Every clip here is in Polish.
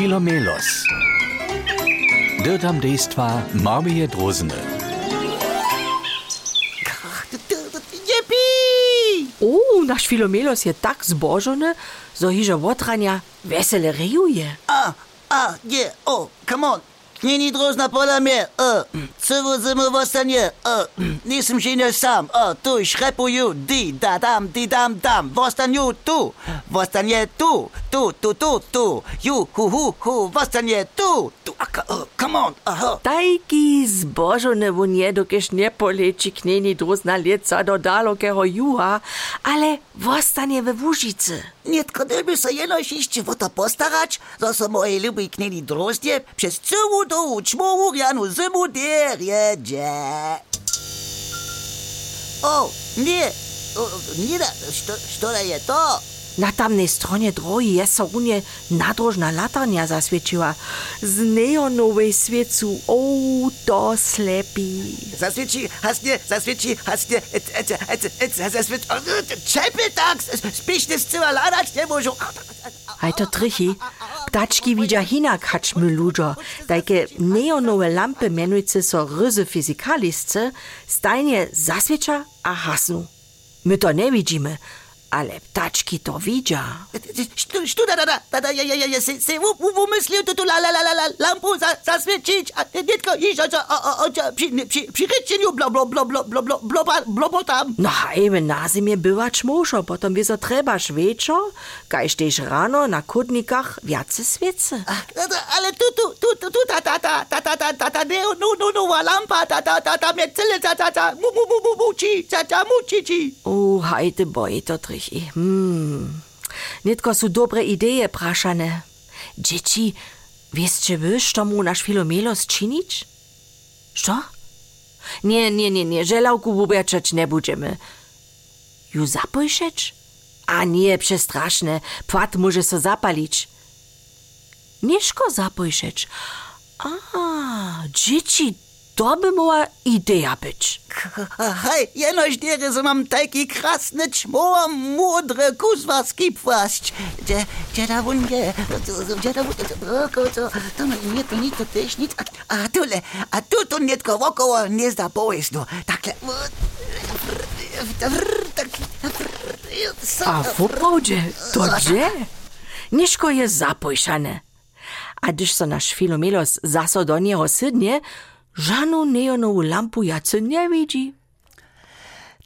Filomelos. Dirtam dejstva Marmije Drozene. Jepi! O, naš Filomelos je tak zbožony, zo hižo otrania vesele rejuje. A, a, nie, o, come on. Není drozna podle mě, uh, co vodzemu vostaně, uh, nejsem ženial sám, uh, tu šrepuju, di, da, dam, di, dam, dam, vostaňu tu, vostaně tu, tu, tu, tu, tu, ju, hu, hu, hu, vostaně tu, tu, aka, Mamon. Tajki zbożone w nie, dokież nie poleci knieni druzna lieca do dalokého juha, ale vostanie we Vúžice. Nietko, by sa jenoš ešte o to postarať, to sa mojej ľubej knieni druzne přes celú dobu čmovú rianu zimu derie dje. O, oh, nie, oh, nie, što, što to? Na tamnej stronie drogi jest Sorunie nadrożna latarnia zaswiečiła. Z neonowej świecu, o, to slepi. Zaswieći, hasnie, zaswieći, hasnie, et, et, et, et, zaswieć, no, czepy tak, spiszny z cyła larać nie możu. Aj to trichy. Ptaczki widzia hinak haczmy ludzo. Takie neonowe lampy mianujcy so ryzy fizykalisce stajnie zaswiecza a hasnu. My to nie widzimy ale ptački to widzia. Što da, da, da, da, ja, ja, ja, se, se u- u- umyślił tu, tu la, la, la, la, la, lampu za, zaswiecić, a nietko iść, o, o, o, przy, przy, przy rycieniu blo, blo, blo, blo, blo, blo, blo, blo, blo, tam. No hejme na zimie była čmošo, potom wieso trebaš večer, kajž tež rano na kudnikach viace świece. Ale tu, tu, tu, tu, tu, ta, ta, ta, ta, ta, ta, ta, ta, ne, no, no, no, lampa, ta, ta, ta, ta, mnie cyle, ta, ta, ta, mu, mu, mu, mu, mu, ci, ta, ta, mu, ci, ci. O, hajte boje to trichi. Hmm. Nitko su dobre ideje prašane. Dzieci, wieszcie wy, što mu naš Filomelos činić? Što? Nie, nie, nie, nie, żelałku wubiaczeć nie będziemy. Ju zapojszeć? A nie, przestraszne, płat może so zapalić. Nieszko zapojszeć. A, dzieci, to by mogła idea być. Hej, jenoś dere, że mam taki krasny ćmoa, mądre kuzwarski płaszcz. Gdzie, gdzie da wun je, gdzie da wun, oko, to, to, nie, to nic, to też nic, a, tule, a tu, tu nietko wokoło nie zda połysł, no, takle, tak, A w oprawdzie, to gdzie? Nieszko je zapojszane. A gdyż so nasz Filomelos zaso do niego sydnie, żanu neonową lampu jacy nie widzi.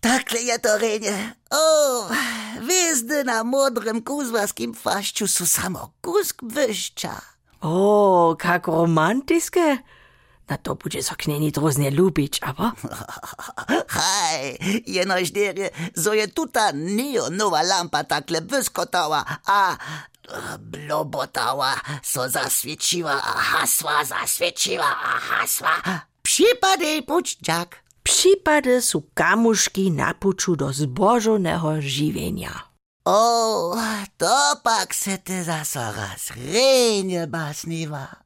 Takle je to renie. O, wizdy na modrym kuzwarskim płaszczu su samo kusk wyjścia. O, kak romantyske. Na to będzie so kneni droznie lubić, aber... Hej, jenoś dere, zo je tuta neonowa lampa takle wyskotała, a blobotała, so zaswieciła, a hasła zaswieciła, a hasła. Przypadej pućdziak. Przypady su kamuszki na puczu do zbożonego żywienia. O, to pak se ty zaso raz basniwa.